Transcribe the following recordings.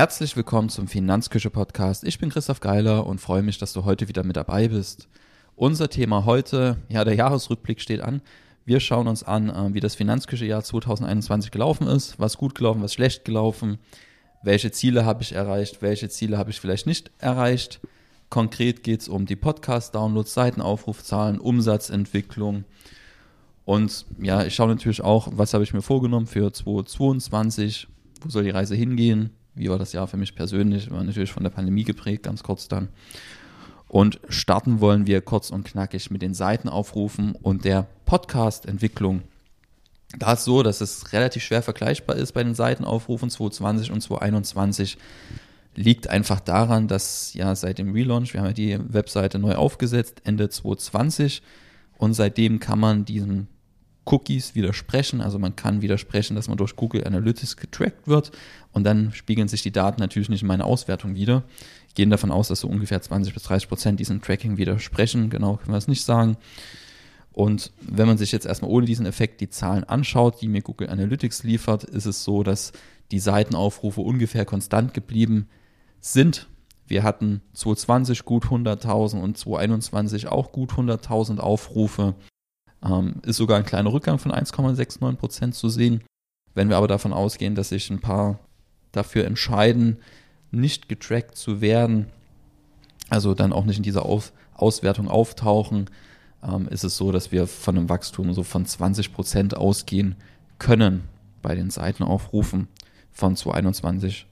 Herzlich willkommen zum Finanzküche Podcast. Ich bin Christoph Geiler und freue mich, dass du heute wieder mit dabei bist. Unser Thema heute, ja, der Jahresrückblick steht an. Wir schauen uns an, äh, wie das Finanzküche-Jahr 2021 gelaufen ist, was gut gelaufen, was schlecht gelaufen, welche Ziele habe ich erreicht, welche Ziele habe ich vielleicht nicht erreicht. Konkret geht es um die Podcast-Downloads, Seitenaufrufzahlen, Umsatzentwicklung. Und ja, ich schaue natürlich auch, was habe ich mir vorgenommen für 2022, wo soll die Reise hingehen, wie war das Jahr für mich persönlich? War natürlich von der Pandemie geprägt, ganz kurz dann. Und starten wollen wir kurz und knackig mit den Seitenaufrufen und der Podcast-Entwicklung. Da ist so, dass es relativ schwer vergleichbar ist bei den Seitenaufrufen 2020 und 2021. Liegt einfach daran, dass ja seit dem Relaunch, wir haben ja die Webseite neu aufgesetzt, Ende 2020 und seitdem kann man diesen Cookies widersprechen. Also man kann widersprechen, dass man durch Google Analytics getrackt wird und dann spiegeln sich die Daten natürlich nicht in meiner Auswertung wieder. Ich gehe davon aus, dass so ungefähr 20 bis 30 Prozent diesem Tracking widersprechen. Genau können wir es nicht sagen. Und wenn man sich jetzt erstmal ohne diesen Effekt die Zahlen anschaut, die mir Google Analytics liefert, ist es so, dass die Seitenaufrufe ungefähr konstant geblieben sind. Wir hatten 2020 gut 100.000 und 2021 auch gut 100.000 Aufrufe. Ähm, ist sogar ein kleiner Rückgang von 1,69 Prozent zu sehen. Wenn wir aber davon ausgehen, dass sich ein paar dafür entscheiden, nicht getrackt zu werden, also dann auch nicht in dieser Auf Auswertung auftauchen, ähm, ist es so, dass wir von einem Wachstum so von 20 Prozent ausgehen können bei den Seitenaufrufen von 2021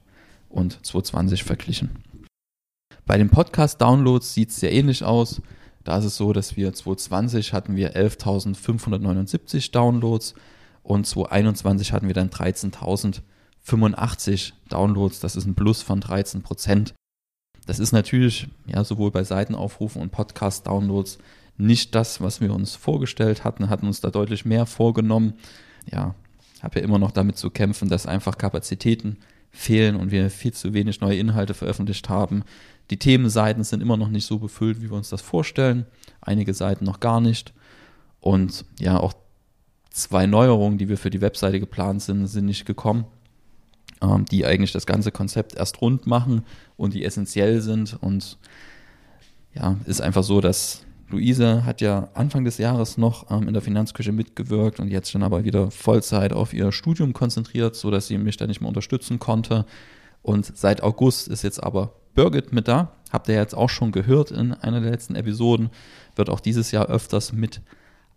und 2020 verglichen. Bei den Podcast-Downloads sieht es sehr ähnlich aus. Da ist es so, dass wir 2020 hatten wir 11.579 Downloads und 2021 hatten wir dann 13.085 Downloads. Das ist ein Plus von 13 Prozent. Das ist natürlich ja sowohl bei Seitenaufrufen und Podcast-Downloads nicht das, was wir uns vorgestellt hatten, hatten uns da deutlich mehr vorgenommen. Ja, habe ja immer noch damit zu kämpfen, dass einfach Kapazitäten fehlen und wir viel zu wenig neue Inhalte veröffentlicht haben. Die Themenseiten sind immer noch nicht so befüllt, wie wir uns das vorstellen. Einige Seiten noch gar nicht. Und ja, auch zwei Neuerungen, die wir für die Webseite geplant sind, sind nicht gekommen, ähm, die eigentlich das ganze Konzept erst rund machen und die essentiell sind. Und ja, ist einfach so, dass Luise hat ja Anfang des Jahres noch ähm, in der Finanzküche mitgewirkt und jetzt dann aber wieder Vollzeit auf ihr Studium konzentriert, sodass sie mich da nicht mehr unterstützen konnte. Und seit August ist jetzt aber Birgit mit da. Habt ihr jetzt auch schon gehört in einer der letzten Episoden. Wird auch dieses Jahr öfters mit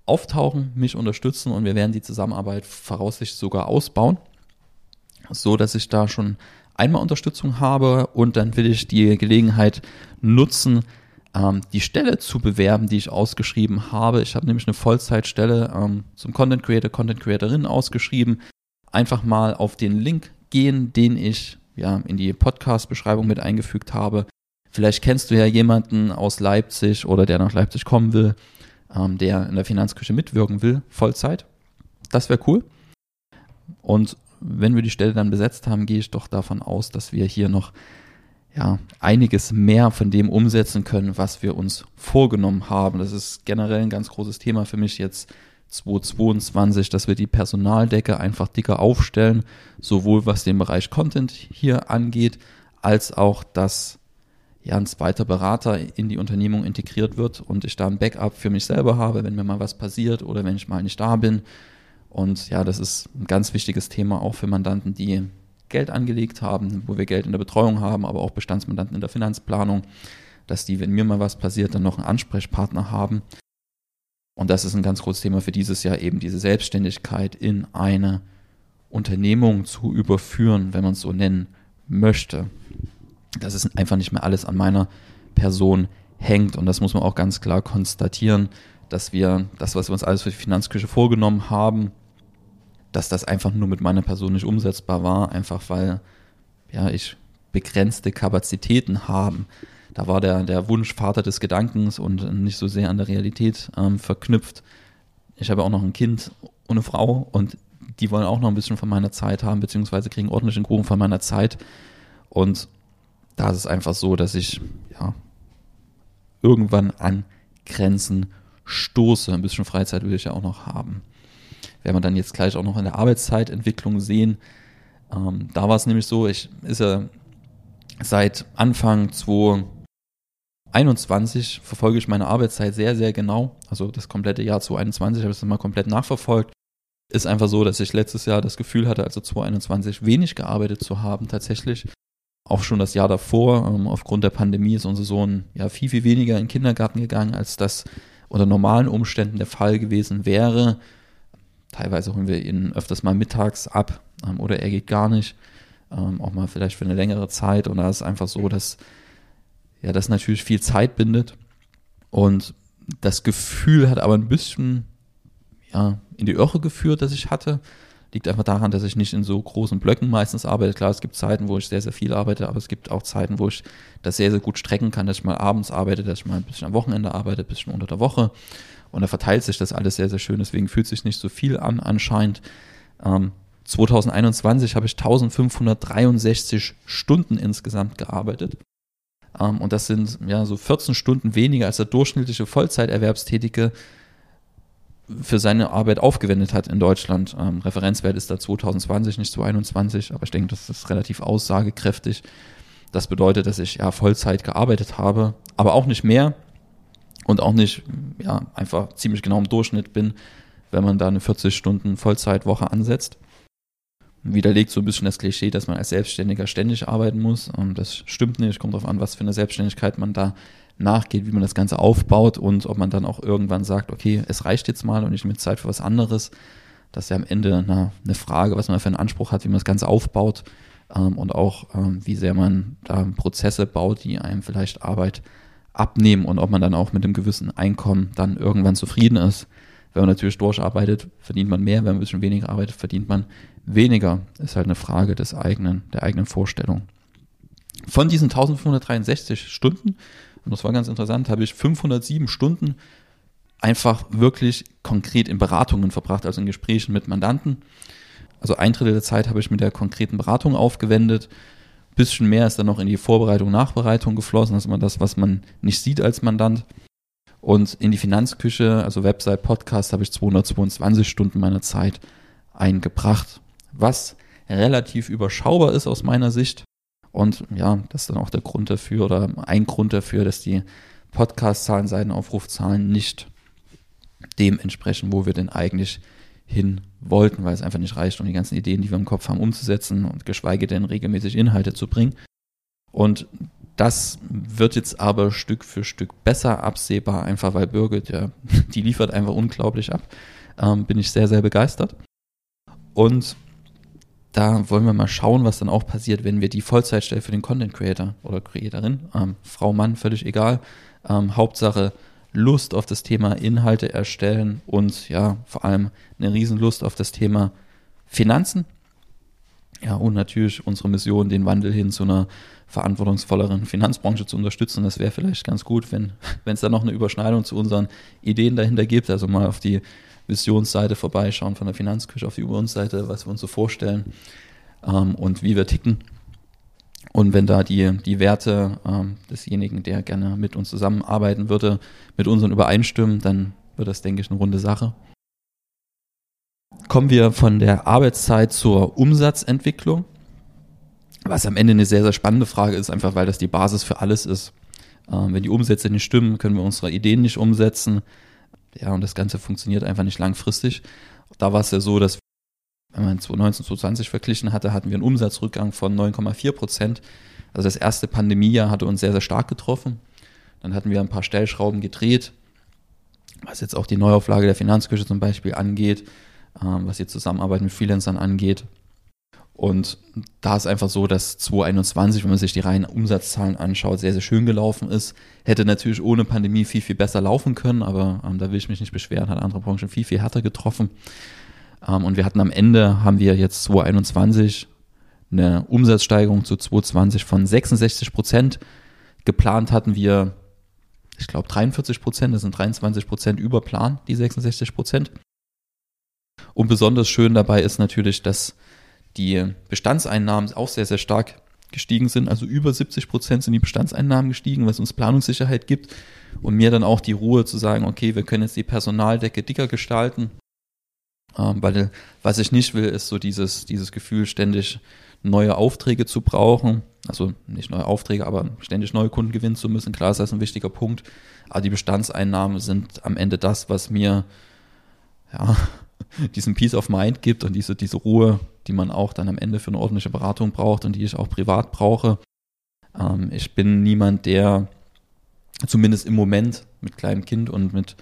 auftauchen, mich unterstützen und wir werden die Zusammenarbeit voraussichtlich sogar ausbauen. So dass ich da schon einmal Unterstützung habe und dann will ich die Gelegenheit nutzen, ähm, die Stelle zu bewerben, die ich ausgeschrieben habe. Ich habe nämlich eine Vollzeitstelle ähm, zum Content Creator, Content Creatorin ausgeschrieben. Einfach mal auf den Link gehen, den ich ja, in die Podcast-Beschreibung mit eingefügt habe. Vielleicht kennst du ja jemanden aus Leipzig oder der nach Leipzig kommen will, ähm, der in der Finanzküche mitwirken will, Vollzeit. Das wäre cool. Und wenn wir die Stelle dann besetzt haben, gehe ich doch davon aus, dass wir hier noch ja, einiges mehr von dem umsetzen können, was wir uns vorgenommen haben. Das ist generell ein ganz großes Thema für mich jetzt 2022, dass wir die Personaldecke einfach dicker aufstellen, sowohl was den Bereich Content hier angeht, als auch, dass ja ein zweiter Berater in die Unternehmung integriert wird und ich da ein Backup für mich selber habe, wenn mir mal was passiert oder wenn ich mal nicht da bin. Und ja, das ist ein ganz wichtiges Thema auch für Mandanten, die Geld angelegt haben, wo wir Geld in der Betreuung haben, aber auch Bestandsmandanten in der Finanzplanung, dass die, wenn mir mal was passiert, dann noch einen Ansprechpartner haben. Und das ist ein ganz großes Thema für dieses Jahr, eben diese Selbstständigkeit in eine Unternehmung zu überführen, wenn man es so nennen möchte. Das ist einfach nicht mehr alles an meiner Person hängt. Und das muss man auch ganz klar konstatieren, dass wir das, was wir uns alles für die Finanzküche vorgenommen haben, dass das einfach nur mit meiner Person nicht umsetzbar war, einfach weil ja, ich begrenzte Kapazitäten haben da war der, der Wunsch Vater des Gedankens und nicht so sehr an der Realität ähm, verknüpft. Ich habe auch noch ein Kind und eine Frau und die wollen auch noch ein bisschen von meiner Zeit haben, beziehungsweise kriegen ordentlichen Kuchen von meiner Zeit. Und da ist es einfach so, dass ich ja irgendwann an Grenzen stoße. Ein bisschen Freizeit will ich ja auch noch haben. Werden wir dann jetzt gleich auch noch in der Arbeitszeitentwicklung sehen. Ähm, da war es nämlich so, ich ist ja seit Anfang 2021 verfolge ich meine Arbeitszeit sehr, sehr genau. Also das komplette Jahr 2021 habe ich es mal komplett nachverfolgt. Ist einfach so, dass ich letztes Jahr das Gefühl hatte, also 2021 wenig gearbeitet zu haben tatsächlich. Auch schon das Jahr davor, ähm, aufgrund der Pandemie ist unser Sohn ja viel, viel weniger in den Kindergarten gegangen, als das unter normalen Umständen der Fall gewesen wäre. Teilweise holen wir ihn öfters mal mittags ab ähm, oder er geht gar nicht. Ähm, auch mal vielleicht für eine längere Zeit. Und da ist einfach so, dass ja, das natürlich viel Zeit bindet. Und das Gefühl hat aber ein bisschen ja, in die Irre geführt, das ich hatte. Liegt einfach daran, dass ich nicht in so großen Blöcken meistens arbeite. Klar, es gibt Zeiten, wo ich sehr, sehr viel arbeite, aber es gibt auch Zeiten, wo ich das sehr, sehr gut strecken kann, dass ich mal abends arbeite, dass ich mal ein bisschen am Wochenende arbeite, ein bisschen unter der Woche. Und da verteilt sich das alles sehr, sehr schön. Deswegen fühlt sich nicht so viel an anscheinend. Ähm, 2021 habe ich 1563 Stunden insgesamt gearbeitet. Ähm, und das sind ja so 14 Stunden weniger als der durchschnittliche Vollzeiterwerbstätige für seine Arbeit aufgewendet hat in Deutschland. Ähm, Referenzwert ist da 2020, nicht 2021, aber ich denke, das ist relativ aussagekräftig. Das bedeutet, dass ich ja Vollzeit gearbeitet habe, aber auch nicht mehr und auch nicht ja einfach ziemlich genau im Durchschnitt bin, wenn man da eine 40 Stunden Vollzeitwoche ansetzt. Widerlegt so ein bisschen das Klischee, dass man als Selbstständiger ständig arbeiten muss. Und das stimmt nicht. Kommt darauf an, was für eine Selbstständigkeit man da nachgeht, wie man das Ganze aufbaut und ob man dann auch irgendwann sagt, okay, es reicht jetzt mal und ich nehme Zeit für was anderes. Das ist ja am Ende eine, eine Frage, was man für einen Anspruch hat, wie man das Ganze aufbaut ähm, und auch ähm, wie sehr man da Prozesse baut, die einem vielleicht Arbeit abnehmen und ob man dann auch mit einem gewissen Einkommen dann irgendwann zufrieden ist. Wenn man natürlich durcharbeitet, verdient man mehr, wenn man ein bisschen weniger arbeitet, verdient man weniger. Ist halt eine Frage des eigenen, der eigenen Vorstellung. Von diesen 1563 Stunden und das war ganz interessant, habe ich 507 Stunden einfach wirklich konkret in Beratungen verbracht, also in Gesprächen mit Mandanten. Also ein Drittel der Zeit habe ich mit der konkreten Beratung aufgewendet. Bisschen mehr ist dann noch in die Vorbereitung, Nachbereitung geflossen. Das ist immer das, was man nicht sieht als Mandant. Und in die Finanzküche, also Website, Podcast, habe ich 222 Stunden meiner Zeit eingebracht, was relativ überschaubar ist aus meiner Sicht. Und ja, das ist dann auch der Grund dafür oder ein Grund dafür, dass die Podcast-Zahlen, Seitenaufrufzahlen nicht dem entsprechen, wo wir denn eigentlich hin wollten, weil es einfach nicht reicht, um die ganzen Ideen, die wir im Kopf haben, umzusetzen und geschweige denn regelmäßig Inhalte zu bringen. Und das wird jetzt aber Stück für Stück besser absehbar, einfach weil Birgit, ja, die liefert einfach unglaublich ab. Ähm, bin ich sehr, sehr begeistert. Und da wollen wir mal schauen, was dann auch passiert, wenn wir die Vollzeitstelle für den Content Creator oder Creatorin, ähm, Frau, Mann, völlig egal, ähm, Hauptsache Lust auf das Thema Inhalte erstellen und ja, vor allem eine Riesenlust auf das Thema Finanzen. Ja, und natürlich unsere Mission, den Wandel hin zu einer verantwortungsvolleren Finanzbranche zu unterstützen. Das wäre vielleicht ganz gut, wenn es da noch eine Überschneidung zu unseren Ideen dahinter gibt. Also mal auf die Visionsseite vorbeischauen von der Finanzküche auf die Übungsseite, was wir uns so vorstellen ähm, und wie wir ticken. Und wenn da die, die Werte ähm, desjenigen, der gerne mit uns zusammenarbeiten würde, mit unseren übereinstimmen, dann wird das, denke ich, eine runde Sache. Kommen wir von der Arbeitszeit zur Umsatzentwicklung, was am Ende eine sehr, sehr spannende Frage ist, einfach weil das die Basis für alles ist. Ähm, wenn die Umsätze nicht stimmen, können wir unsere Ideen nicht umsetzen. Ja, und das Ganze funktioniert einfach nicht langfristig. Da war es ja so, dass wenn man 2019, 2020 verglichen hatte, hatten wir einen Umsatzrückgang von 9,4 Prozent. Also das erste Pandemiejahr hatte uns sehr, sehr stark getroffen. Dann hatten wir ein paar Stellschrauben gedreht, was jetzt auch die Neuauflage der Finanzküche zum Beispiel angeht, ähm, was die Zusammenarbeit mit Freelancern angeht. Und da ist einfach so, dass 2021, wenn man sich die reinen Umsatzzahlen anschaut, sehr, sehr schön gelaufen ist. Hätte natürlich ohne Pandemie viel, viel besser laufen können, aber ähm, da will ich mich nicht beschweren, hat andere Branchen viel, viel härter getroffen. Ähm, und wir hatten am Ende, haben wir jetzt 2021 eine Umsatzsteigerung zu 2020 von 66 Prozent. Geplant hatten wir, ich glaube, 43 Prozent, das sind 23 Prozent über Plan, die 66 Prozent. Und besonders schön dabei ist natürlich, dass die Bestandseinnahmen auch sehr, sehr stark gestiegen sind. Also über 70 Prozent sind die Bestandseinnahmen gestiegen, was uns Planungssicherheit gibt und mir dann auch die Ruhe zu sagen, okay, wir können jetzt die Personaldecke dicker gestalten. Ähm, weil was ich nicht will, ist so dieses, dieses Gefühl, ständig neue Aufträge zu brauchen. Also nicht neue Aufträge, aber ständig neue Kunden gewinnen zu müssen. Klar ist das ein wichtiger Punkt. Aber die Bestandseinnahmen sind am Ende das, was mir ja, diesen Peace of Mind gibt und diese, diese Ruhe, die man auch dann am Ende für eine ordentliche Beratung braucht und die ich auch privat brauche. Ähm, ich bin niemand, der zumindest im Moment mit kleinem Kind und mit,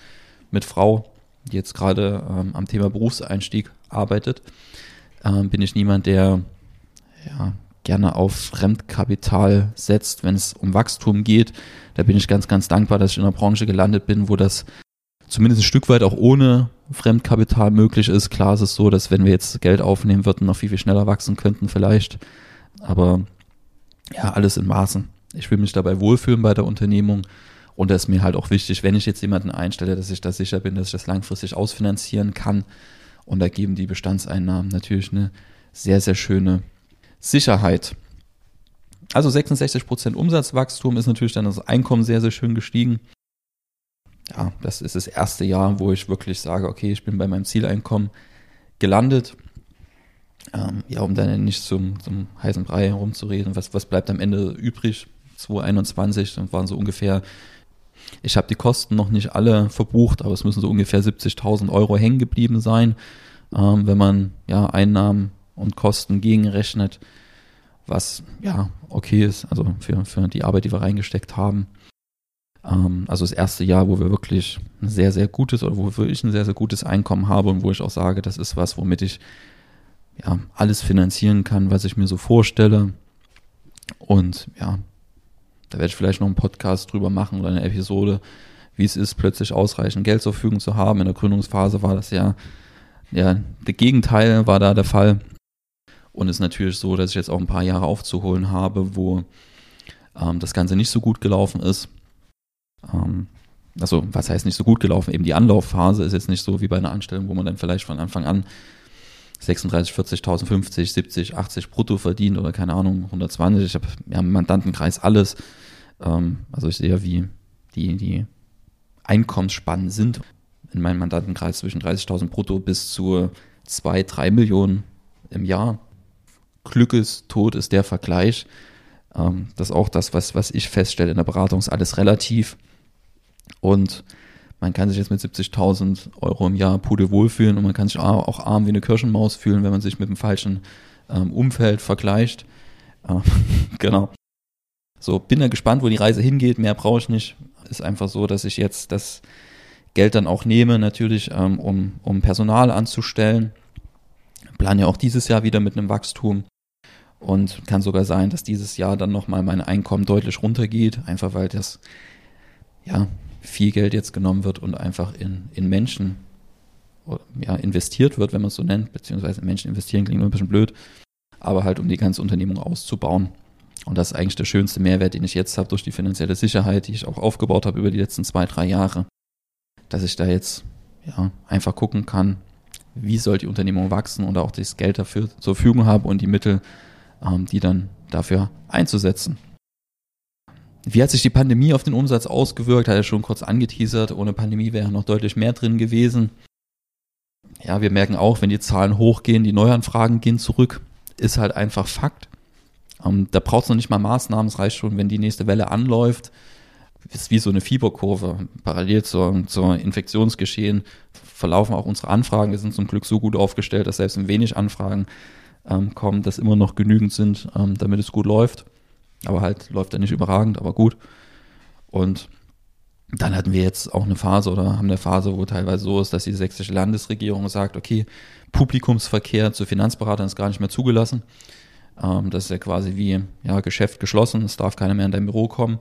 mit Frau, die jetzt gerade ähm, am Thema Berufseinstieg arbeitet, ähm, bin ich niemand, der ja, gerne auf Fremdkapital setzt, wenn es um Wachstum geht. Da bin ich ganz, ganz dankbar, dass ich in einer Branche gelandet bin, wo das zumindest ein Stück weit auch ohne Fremdkapital möglich ist. Klar ist es so, dass wenn wir jetzt Geld aufnehmen würden, noch viel, viel schneller wachsen könnten vielleicht. Aber ja, alles in Maßen. Ich will mich dabei wohlfühlen bei der Unternehmung. Und das ist mir halt auch wichtig, wenn ich jetzt jemanden einstelle, dass ich da sicher bin, dass ich das langfristig ausfinanzieren kann. Und da geben die Bestandseinnahmen natürlich eine sehr, sehr schöne Sicherheit. Also 66% Umsatzwachstum ist natürlich dann das Einkommen sehr, sehr schön gestiegen. Ja, das ist das erste Jahr, wo ich wirklich sage, okay, ich bin bei meinem Zieleinkommen gelandet. Ähm, ja, um dann nicht zum, zum heißen Brei herumzureden, was, was bleibt am Ende übrig? 2021, dann waren so ungefähr, ich habe die Kosten noch nicht alle verbucht, aber es müssen so ungefähr 70.000 Euro hängen geblieben sein, ähm, wenn man ja Einnahmen und Kosten gegenrechnet, was ja okay ist, also für, für die Arbeit, die wir reingesteckt haben. Ähm, also das erste Jahr, wo wir wirklich ein sehr, sehr gutes oder wo ich ein sehr, sehr gutes Einkommen habe und wo ich auch sage, das ist was, womit ich ja alles finanzieren kann, was ich mir so vorstelle. Und ja, da werde ich vielleicht noch einen Podcast drüber machen oder eine Episode, wie es ist, plötzlich ausreichend Geld zur Verfügung zu haben. In der Gründungsphase war das ja, ja, der Gegenteil war da der Fall. Und es ist natürlich so, dass ich jetzt auch ein paar Jahre aufzuholen habe, wo ähm, das Ganze nicht so gut gelaufen ist. Ähm, also, was heißt nicht so gut gelaufen? Eben die Anlaufphase ist jetzt nicht so wie bei einer Anstellung, wo man dann vielleicht von Anfang an 36, 40.000, 50, 70, 80 brutto verdient oder keine Ahnung, 120. Ich habe ja, im Mandantenkreis alles. Ähm, also ich sehe, wie die, die Einkommensspannen sind in meinem Mandantenkreis zwischen 30.000 brutto bis zu 2, 3 Millionen im Jahr. Glückes Tod ist der Vergleich. Ähm, das ist auch das, was, was ich feststelle in der Beratung, ist alles relativ. Und man kann sich jetzt mit 70.000 Euro im Jahr pudelwohl fühlen und man kann sich auch arm wie eine Kirschenmaus fühlen, wenn man sich mit dem falschen ähm, Umfeld vergleicht. Äh, genau. So, bin da gespannt, wo die Reise hingeht. Mehr brauche ich nicht. Ist einfach so, dass ich jetzt das Geld dann auch nehme, natürlich, ähm, um, um Personal anzustellen plane ja auch dieses Jahr wieder mit einem Wachstum und kann sogar sein, dass dieses Jahr dann nochmal mein Einkommen deutlich runtergeht, einfach weil das ja viel Geld jetzt genommen wird und einfach in, in Menschen ja, investiert wird, wenn man es so nennt, beziehungsweise Menschen investieren klingt ein bisschen blöd, aber halt um die ganze Unternehmung auszubauen. Und das ist eigentlich der schönste Mehrwert, den ich jetzt habe durch die finanzielle Sicherheit, die ich auch aufgebaut habe über die letzten zwei, drei Jahre, dass ich da jetzt ja einfach gucken kann, wie soll die Unternehmung wachsen und auch das Geld dafür zur Verfügung haben und die Mittel, ähm, die dann dafür einzusetzen. Wie hat sich die Pandemie auf den Umsatz ausgewirkt? Hat er schon kurz angeteasert. Ohne Pandemie wäre noch deutlich mehr drin gewesen. Ja, wir merken auch, wenn die Zahlen hochgehen, die Neuanfragen gehen zurück, ist halt einfach Fakt. Ähm, da braucht es noch nicht mal Maßnahmen. Es reicht schon, wenn die nächste Welle anläuft, ist wie so eine Fieberkurve. Parallel zur, zur Infektionsgeschehen verlaufen auch unsere Anfragen. Wir sind zum Glück so gut aufgestellt, dass selbst wenn wenig Anfragen ähm, kommen, dass immer noch genügend sind, ähm, damit es gut läuft. Aber halt läuft er nicht überragend, aber gut. Und dann hatten wir jetzt auch eine Phase oder haben eine Phase, wo teilweise so ist, dass die sächsische Landesregierung sagt, okay, Publikumsverkehr zu Finanzberatern ist gar nicht mehr zugelassen. Ähm, das ist ja quasi wie ja, Geschäft geschlossen, es darf keiner mehr in dein Büro kommen.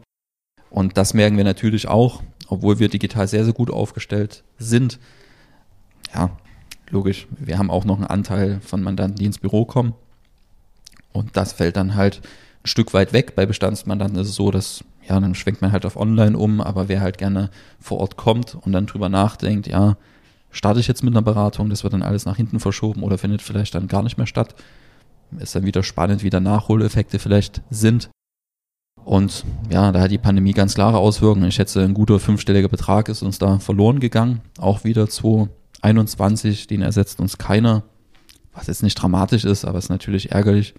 Und das merken wir natürlich auch, obwohl wir digital sehr, sehr gut aufgestellt sind. Ja, logisch, wir haben auch noch einen Anteil von Mandanten, die ins Büro kommen. Und das fällt dann halt ein Stück weit weg. Bei Bestandsmandanten ist es so, dass, ja, dann schwenkt man halt auf online um, aber wer halt gerne vor Ort kommt und dann drüber nachdenkt, ja, starte ich jetzt mit einer Beratung, das wird dann alles nach hinten verschoben oder findet vielleicht dann gar nicht mehr statt. Ist dann wieder spannend, wie da Nachholeffekte vielleicht sind. Und ja, da hat die Pandemie ganz klare Auswirkungen. Ich schätze, ein guter fünfstelliger Betrag ist uns da verloren gegangen. Auch wieder 2021, den ersetzt uns keiner. Was jetzt nicht dramatisch ist, aber ist natürlich ärgerlich.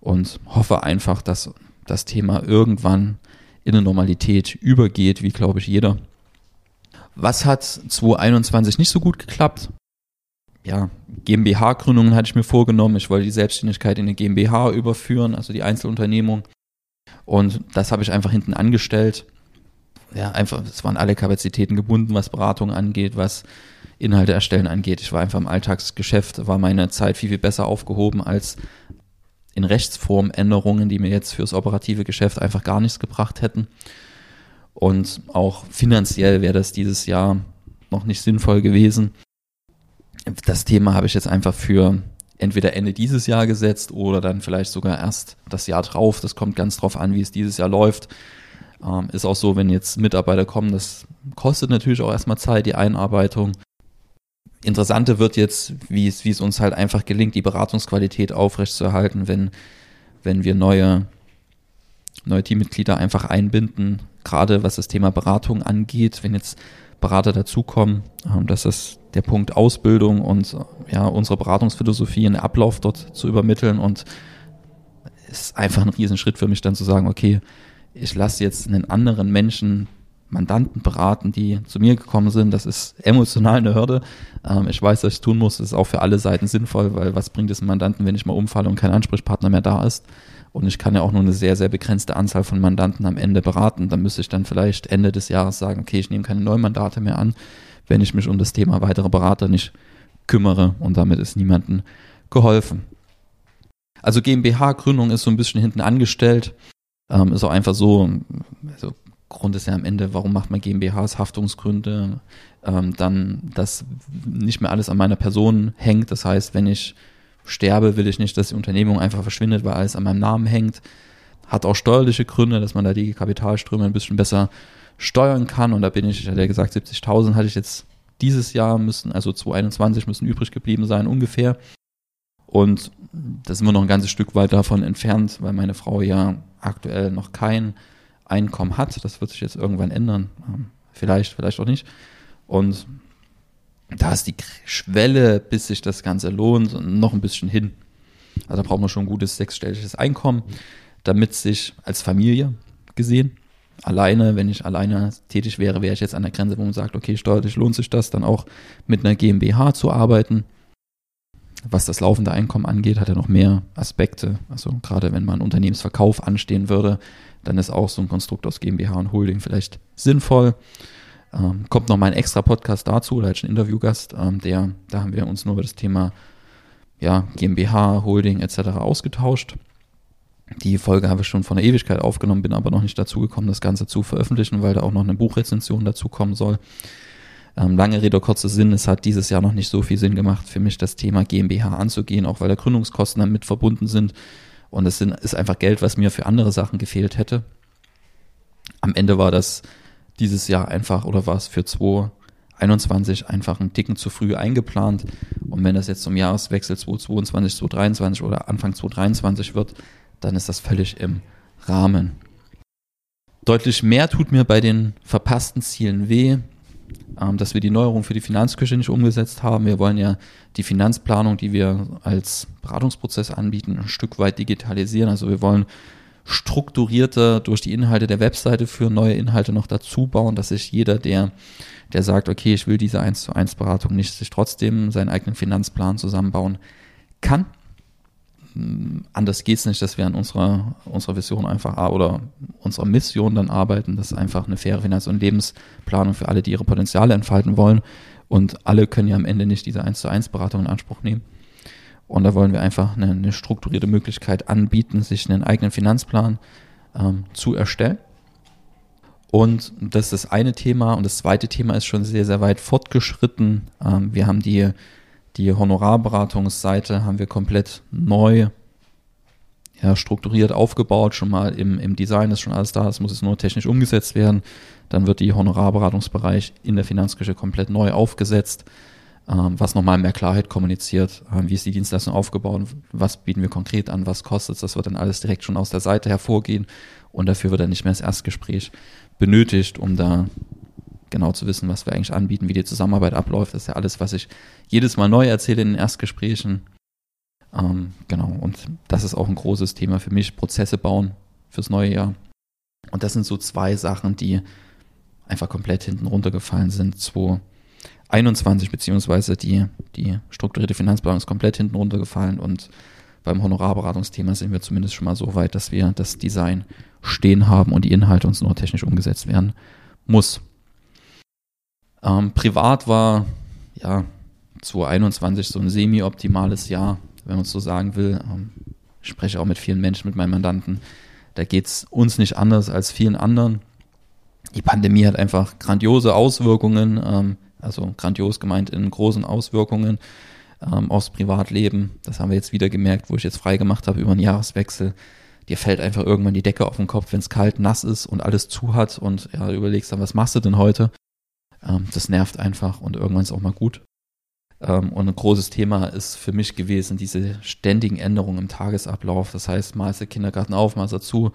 Und hoffe einfach, dass das Thema irgendwann in eine Normalität übergeht, wie glaube ich jeder. Was hat 2021 nicht so gut geklappt? Ja, GmbH-Gründungen hatte ich mir vorgenommen. Ich wollte die Selbstständigkeit in eine GmbH überführen, also die Einzelunternehmung. Und das habe ich einfach hinten angestellt. Ja, einfach, es waren alle Kapazitäten gebunden, was Beratung angeht, was Inhalte erstellen angeht. Ich war einfach im Alltagsgeschäft, war meine Zeit viel, viel besser aufgehoben als in Rechtsformänderungen, die mir jetzt fürs operative Geschäft einfach gar nichts gebracht hätten. Und auch finanziell wäre das dieses Jahr noch nicht sinnvoll gewesen. Das Thema habe ich jetzt einfach für entweder Ende dieses Jahr gesetzt oder dann vielleicht sogar erst das Jahr drauf. Das kommt ganz drauf an, wie es dieses Jahr läuft. Ähm, ist auch so, wenn jetzt Mitarbeiter kommen, das kostet natürlich auch erstmal Zeit, die Einarbeitung. Interessante wird jetzt, wie es, wie es uns halt einfach gelingt, die Beratungsqualität aufrechtzuerhalten, wenn, wenn wir neue, neue Teammitglieder einfach einbinden, gerade was das Thema Beratung angeht, wenn jetzt Berater dazukommen, ähm, dass das der Punkt Ausbildung und ja, unsere Beratungsphilosophie in Ablauf dort zu übermitteln und ist einfach ein Riesenschritt für mich dann zu sagen, okay, ich lasse jetzt einen anderen Menschen Mandanten beraten, die zu mir gekommen sind. Das ist emotional eine Hürde. Ähm, ich weiß, dass ich tun muss. Das ist auch für alle Seiten sinnvoll, weil was bringt es einem Mandanten, wenn ich mal umfalle und kein Ansprechpartner mehr da ist? Und ich kann ja auch nur eine sehr, sehr begrenzte Anzahl von Mandanten am Ende beraten. Dann müsste ich dann vielleicht Ende des Jahres sagen, okay, ich nehme keine neuen Mandate mehr an, wenn ich mich um das Thema weitere Berater nicht kümmere. Und damit ist niemandem geholfen. Also GmbH-Gründung ist so ein bisschen hinten angestellt. Ähm, ist auch einfach so, also Grund ist ja am Ende, warum macht man GmbHs, Haftungsgründe, ähm, dann, dass nicht mehr alles an meiner Person hängt. Das heißt, wenn ich sterbe, will ich nicht, dass die Unternehmung einfach verschwindet, weil alles an meinem Namen hängt. Hat auch steuerliche Gründe, dass man da die Kapitalströme ein bisschen besser steuern kann. Und da bin ich, ich hatte ja gesagt, 70.000 hatte ich jetzt dieses Jahr müssen, also 2021 müssen übrig geblieben sein ungefähr. Und da sind wir noch ein ganzes Stück weit davon entfernt, weil meine Frau ja aktuell noch kein Einkommen hat. Das wird sich jetzt irgendwann ändern. Ähm, vielleicht, vielleicht auch nicht. Und da ist die Schwelle, bis sich das Ganze lohnt, noch ein bisschen hin. Also da braucht man schon ein gutes sechsstelliges Einkommen, damit sich als Familie gesehen, alleine, wenn ich alleine tätig wäre, wäre ich jetzt an der Grenze, wo man sagt, okay, steuerlich lohnt sich das, dann auch mit einer GmbH zu arbeiten. Was das laufende Einkommen angeht, hat er noch mehr Aspekte. Also gerade wenn man Unternehmensverkauf anstehen würde, dann ist auch so ein Konstrukt aus GmbH und Holding vielleicht sinnvoll. Ähm, kommt noch mal ein extra Podcast dazu, da ich einen Interviewgast, ähm, der, da haben wir uns nur über das Thema ja, GmbH, Holding etc. ausgetauscht. Die Folge habe ich schon von der Ewigkeit aufgenommen, bin aber noch nicht dazu gekommen, das Ganze zu veröffentlichen, weil da auch noch eine Buchrezension dazu kommen soll. Ähm, lange Rede, kurzer Sinn, es hat dieses Jahr noch nicht so viel Sinn gemacht für mich, das Thema GmbH anzugehen, auch weil da Gründungskosten damit verbunden sind. Und es ist einfach Geld, was mir für andere Sachen gefehlt hätte. Am Ende war das dieses Jahr einfach oder war es für 2021 einfach einen Ticken zu früh eingeplant. Und wenn das jetzt zum Jahreswechsel 2022, 2023 oder Anfang 2023 wird, dann ist das völlig im Rahmen. Deutlich mehr tut mir bei den verpassten Zielen weh, dass wir die Neuerung für die Finanzküche nicht umgesetzt haben. Wir wollen ja die Finanzplanung, die wir als Beratungsprozess anbieten, ein Stück weit digitalisieren. Also wir wollen strukturierter durch die Inhalte der Webseite für neue Inhalte noch dazu bauen, dass sich jeder, der, der sagt, okay, ich will diese 1 zu 1 Beratung nicht, sich trotzdem seinen eigenen Finanzplan zusammenbauen kann. Anders geht es nicht, dass wir an unserer, unserer Vision einfach oder unserer Mission dann arbeiten, das ist einfach eine faire Finanz- und Lebensplanung für alle, die ihre Potenziale entfalten wollen. Und alle können ja am Ende nicht diese 1 zu 1 Beratung in Anspruch nehmen. Und da wollen wir einfach eine, eine strukturierte Möglichkeit anbieten, sich einen eigenen Finanzplan ähm, zu erstellen. Und das ist das eine Thema. Und das zweite Thema ist schon sehr, sehr weit fortgeschritten. Ähm, wir haben die, die Honorarberatungsseite haben wir komplett neu ja, strukturiert aufgebaut, schon mal im, im Design ist schon alles da, es muss jetzt nur technisch umgesetzt werden. Dann wird die Honorarberatungsbereich in der Finanzküche komplett neu aufgesetzt ähm, was nochmal mehr Klarheit kommuniziert, ähm, wie ist die Dienstleistung aufgebaut, was bieten wir konkret an, was kostet es, das wird dann alles direkt schon aus der Seite hervorgehen und dafür wird dann nicht mehr das Erstgespräch benötigt, um da genau zu wissen, was wir eigentlich anbieten, wie die Zusammenarbeit abläuft. Das ist ja alles, was ich jedes Mal neu erzähle in den Erstgesprächen. Ähm, genau, und das ist auch ein großes Thema für mich, Prozesse bauen fürs neue Jahr. Und das sind so zwei Sachen, die einfach komplett hinten runtergefallen sind. 2021 beziehungsweise die, die strukturierte Finanzplanung ist komplett hinten runtergefallen und beim Honorarberatungsthema sind wir zumindest schon mal so weit, dass wir das Design stehen haben und die Inhalte uns nur technisch umgesetzt werden muss. Ähm, privat war ja 2021 so ein semi-optimales Jahr, wenn man es so sagen will. Ähm, ich spreche auch mit vielen Menschen, mit meinen Mandanten. Da geht es uns nicht anders als vielen anderen. Die Pandemie hat einfach grandiose Auswirkungen, ähm, also grandios gemeint in großen Auswirkungen ähm, aufs Privatleben. Das haben wir jetzt wieder gemerkt, wo ich jetzt frei gemacht habe über den Jahreswechsel. Dir fällt einfach irgendwann die Decke auf den Kopf, wenn es kalt, nass ist und alles zu hat und ja, überlegst dann, was machst du denn heute? Ähm, das nervt einfach und irgendwann ist auch mal gut. Ähm, und ein großes Thema ist für mich gewesen, diese ständigen Änderungen im Tagesablauf. Das heißt, mal ist der Kindergarten auf, mal ist er zu,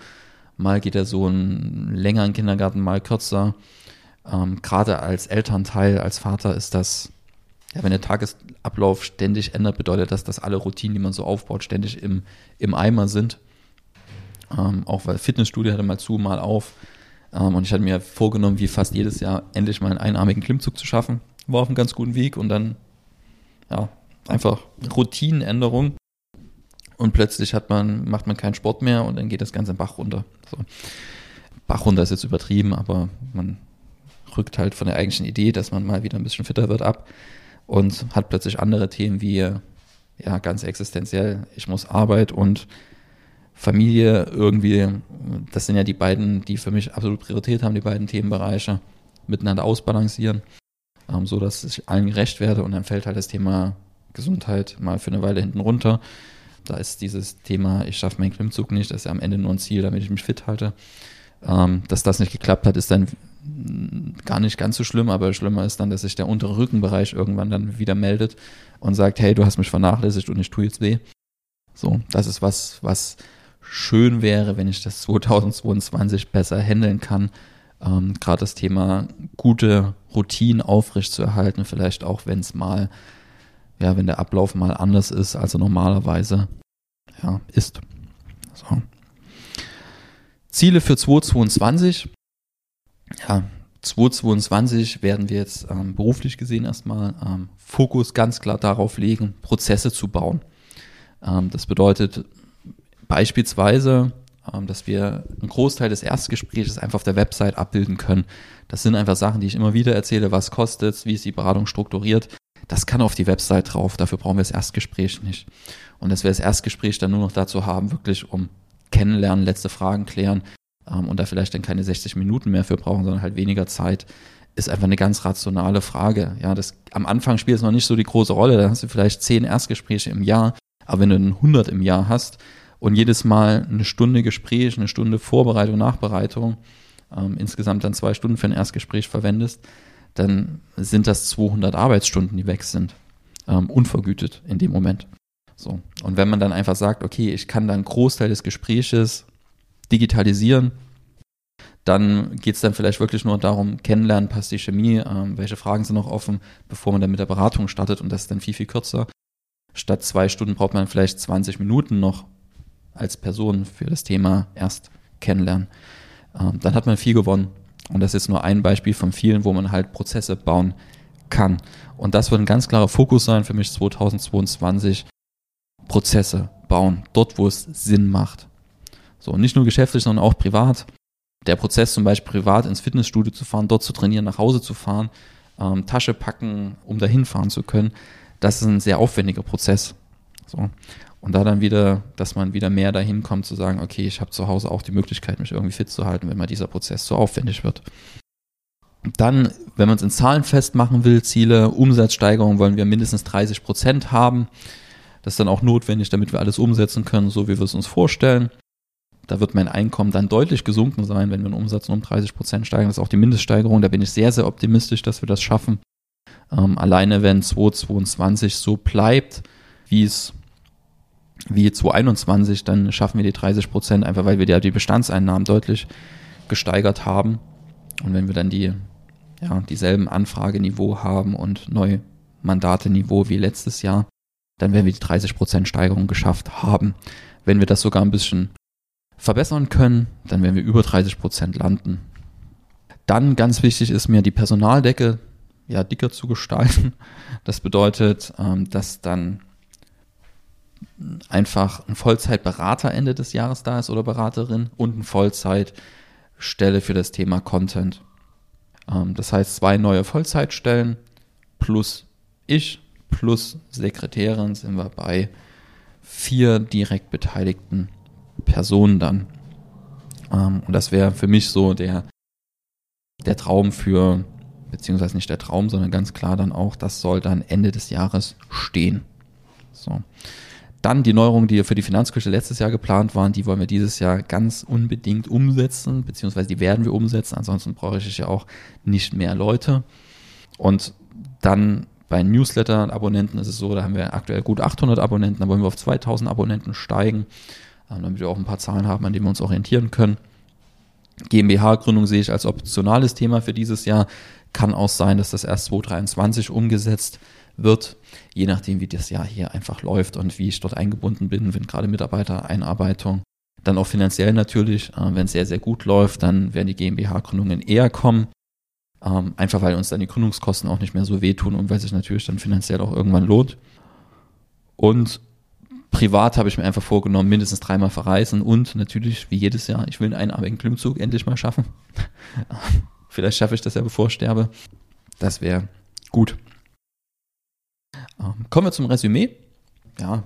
mal geht er so einen längeren Kindergarten, mal kürzer. Ähm, Gerade als Elternteil, als Vater ist das, ja, wenn der Tagesablauf ständig ändert, bedeutet das, dass alle Routinen, die man so aufbaut, ständig im, im Eimer sind. Ähm, auch weil Fitnessstudio hatte mal zu, mal auf. Ähm, und ich hatte mir vorgenommen, wie fast jedes Jahr endlich mal einen einarmigen Klimmzug zu schaffen. War auf einem ganz guten Weg und dann ja, einfach Routinenänderung. Und plötzlich hat man, macht man keinen Sport mehr und dann geht das Ganze im Bach runter. So. Bach runter ist jetzt übertrieben, aber man rückt halt von der eigentlichen Idee, dass man mal wieder ein bisschen fitter wird, ab und hat plötzlich andere Themen wie, ja, ganz existenziell, ich muss Arbeit und Familie irgendwie, das sind ja die beiden, die für mich absolut Priorität haben, die beiden Themenbereiche, miteinander ausbalancieren ähm, so dass ich allen gerecht werde und dann fällt halt das Thema Gesundheit mal für eine Weile hinten runter. Da ist dieses Thema, ich schaffe meinen Klimmzug nicht, das ist ja am Ende nur ein Ziel, damit ich mich fit halte. Ähm, dass das nicht geklappt hat, ist dann gar nicht ganz so schlimm, aber schlimmer ist dann, dass sich der untere Rückenbereich irgendwann dann wieder meldet und sagt, hey, du hast mich vernachlässigt und ich tue jetzt weh. So, das ist was, was schön wäre, wenn ich das 2022 besser handeln kann, ähm, Gerade das Thema gute Routinen aufrechtzuerhalten, vielleicht auch wenn es mal, ja, wenn der Ablauf mal anders ist, als er normalerweise ja, ist. So. Ziele für 2022. Ja, 2022 werden wir jetzt ähm, beruflich gesehen erstmal ähm, Fokus ganz klar darauf legen, Prozesse zu bauen. Ähm, das bedeutet beispielsweise ähm, dass wir einen Großteil des Erstgesprächs einfach auf der Website abbilden können. Das sind einfach Sachen, die ich immer wieder erzähle, was kostet wie ist die Beratung strukturiert. Das kann auf die Website drauf, dafür brauchen wir das Erstgespräch nicht. Und dass wir das Erstgespräch dann nur noch dazu haben, wirklich um kennenlernen, letzte Fragen klären ähm, und da vielleicht dann keine 60 Minuten mehr für brauchen, sondern halt weniger Zeit, ist einfach eine ganz rationale Frage. Ja, das am Anfang spielt es noch nicht so die große Rolle, da hast du vielleicht 10 Erstgespräche im Jahr, aber wenn du 100 im Jahr hast, und jedes Mal eine Stunde Gespräch, eine Stunde Vorbereitung, Nachbereitung, ähm, insgesamt dann zwei Stunden für ein Erstgespräch verwendest, dann sind das 200 Arbeitsstunden, die weg sind, ähm, unvergütet in dem Moment. So. Und wenn man dann einfach sagt, okay, ich kann dann einen Großteil des Gespräches digitalisieren, dann geht es dann vielleicht wirklich nur darum, kennenlernen, passt die Chemie, ähm, welche Fragen sind noch offen, bevor man dann mit der Beratung startet und das ist dann viel, viel kürzer. Statt zwei Stunden braucht man vielleicht 20 Minuten noch als Person für das Thema erst kennenlernen. Ähm, dann hat man viel gewonnen. Und das ist nur ein Beispiel von vielen, wo man halt Prozesse bauen kann. Und das wird ein ganz klarer Fokus sein für mich 2022. Prozesse bauen, dort wo es Sinn macht. So, nicht nur geschäftlich, sondern auch privat. Der Prozess zum Beispiel privat ins Fitnessstudio zu fahren, dort zu trainieren, nach Hause zu fahren, ähm, Tasche packen, um dahin fahren zu können, das ist ein sehr aufwendiger Prozess. So. Und da dann wieder, dass man wieder mehr dahin kommt zu sagen, okay, ich habe zu Hause auch die Möglichkeit, mich irgendwie fit zu halten, wenn mal dieser Prozess so aufwendig wird. Dann, wenn man es in Zahlen festmachen will, Ziele, Umsatzsteigerung wollen wir mindestens 30 Prozent haben. Das ist dann auch notwendig, damit wir alles umsetzen können, so wie wir es uns vorstellen. Da wird mein Einkommen dann deutlich gesunken sein, wenn wir den Umsatz um 30 Prozent steigern. Das ist auch die Mindeststeigerung. Da bin ich sehr, sehr optimistisch, dass wir das schaffen. Ähm, alleine wenn 2022 so bleibt, wie es wie 2021, dann schaffen wir die 30 Prozent, einfach weil wir die, die Bestandseinnahmen deutlich gesteigert haben. Und wenn wir dann die, ja, dieselben Anfrageniveau haben und neue Mandate-Niveau wie letztes Jahr, dann werden wir die 30% Steigerung geschafft haben. Wenn wir das sogar ein bisschen verbessern können, dann werden wir über 30% landen. Dann ganz wichtig ist mir die Personaldecke ja dicker zu gestalten. Das bedeutet, ähm, dass dann einfach ein Vollzeitberater Ende des Jahres da ist oder Beraterin und eine Vollzeitstelle für das Thema Content. Ähm, das heißt, zwei neue Vollzeitstellen plus ich plus Sekretärin sind wir bei vier direkt beteiligten Personen dann. Ähm, und das wäre für mich so der, der Traum für, beziehungsweise nicht der Traum, sondern ganz klar dann auch, das soll dann Ende des Jahres stehen. So. Dann die Neuerungen, die für die Finanzküche letztes Jahr geplant waren, die wollen wir dieses Jahr ganz unbedingt umsetzen, beziehungsweise die werden wir umsetzen. Ansonsten brauche ich ja auch nicht mehr Leute. Und dann bei Newsletter-Abonnenten ist es so, da haben wir aktuell gut 800 Abonnenten, da wollen wir auf 2000 Abonnenten steigen, ähm, damit wir auch ein paar Zahlen haben, an denen wir uns orientieren können. GmbH-Gründung sehe ich als optionales Thema für dieses Jahr. Kann auch sein, dass das erst 2023 umgesetzt wird, je nachdem, wie das Jahr hier einfach läuft und wie ich dort eingebunden bin, wenn gerade Mitarbeitereinarbeitung. Dann auch finanziell natürlich, äh, wenn es sehr, sehr gut läuft, dann werden die GmbH-Gründungen eher kommen. Ähm, einfach weil uns dann die Gründungskosten auch nicht mehr so wehtun und weil sich natürlich dann finanziell auch irgendwann lohnt. Und privat habe ich mir einfach vorgenommen, mindestens dreimal verreisen und natürlich, wie jedes Jahr, ich will einen einarmigen Klimmzug endlich mal schaffen. Vielleicht schaffe ich das ja, bevor ich sterbe. Das wäre gut. Ähm, kommen wir zum Resümee. Ja,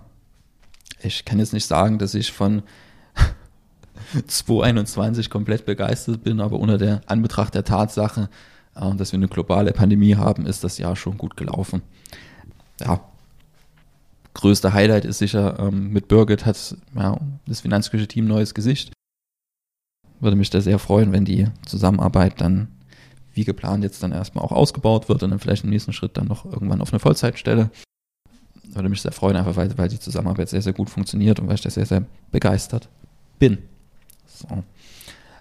ich kann jetzt nicht sagen, dass ich von 2021 komplett begeistert bin, aber unter der Anbetracht der Tatsache, äh, dass wir eine globale Pandemie haben, ist das Jahr schon gut gelaufen. Ja, größte Highlight ist sicher, ähm, mit Birgit hat ja, das Finanzküche-Team neues Gesicht. Würde mich da sehr freuen, wenn die Zusammenarbeit dann wie geplant jetzt dann erstmal auch ausgebaut wird und dann vielleicht im nächsten Schritt dann noch irgendwann auf eine Vollzeitstelle. Würde mich sehr freuen, einfach weil, weil die Zusammenarbeit sehr, sehr gut funktioniert und weil ich da sehr, sehr begeistert bin. So.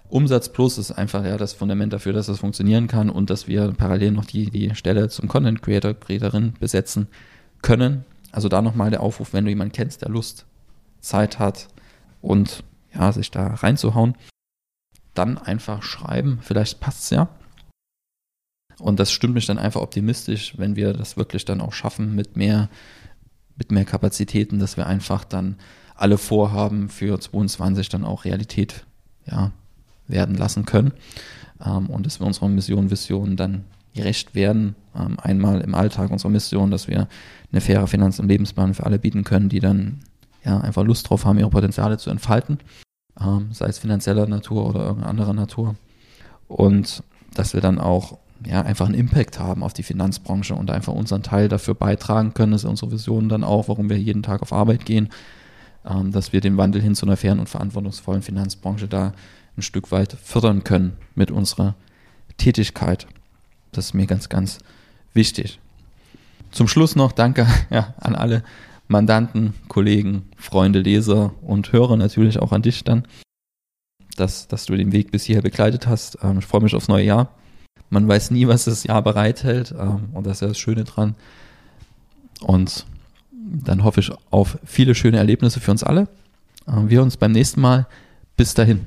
Umsatz Plus ist einfach ja das Fundament dafür, dass das funktionieren kann und dass wir parallel noch die, die Stelle zum Content Creator, Creatorin besetzen können. Also da nochmal der Aufruf, wenn du jemanden kennst, der Lust, Zeit hat und ja, sich da reinzuhauen, dann einfach schreiben. Vielleicht passt es ja. Und das stimmt mich dann einfach optimistisch, wenn wir das wirklich dann auch schaffen mit mehr, mit mehr Kapazitäten, dass wir einfach dann alle Vorhaben für 22 dann auch Realität ja, werden lassen können ähm, und dass wir unserer Mission, Vision dann gerecht werden. Ähm, einmal im Alltag unserer Mission, dass wir eine faire Finanz- und Lebensplan für alle bieten können, die dann ja einfach Lust drauf haben, ihre Potenziale zu entfalten, ähm, sei es finanzieller Natur oder irgendeiner anderer Natur. Und dass wir dann auch ja, einfach einen Impact haben auf die Finanzbranche und einfach unseren Teil dafür beitragen können. Das ist unsere Vision dann auch, warum wir jeden Tag auf Arbeit gehen, ähm, dass wir den Wandel hin zu einer fairen und verantwortungsvollen Finanzbranche da ein Stück weit fördern können mit unserer Tätigkeit. Das ist mir ganz, ganz wichtig. Zum Schluss noch Danke ja, an alle Mandanten, Kollegen, Freunde, Leser und Hörer natürlich auch an dich dann, dass, dass du den Weg bis hierher begleitet hast. Ähm, ich freue mich aufs neue Jahr. Man weiß nie, was das Jahr bereithält ähm, und das ist ja das Schöne dran. Und dann hoffe ich auf viele schöne Erlebnisse für uns alle. Ähm, wir uns beim nächsten Mal. Bis dahin.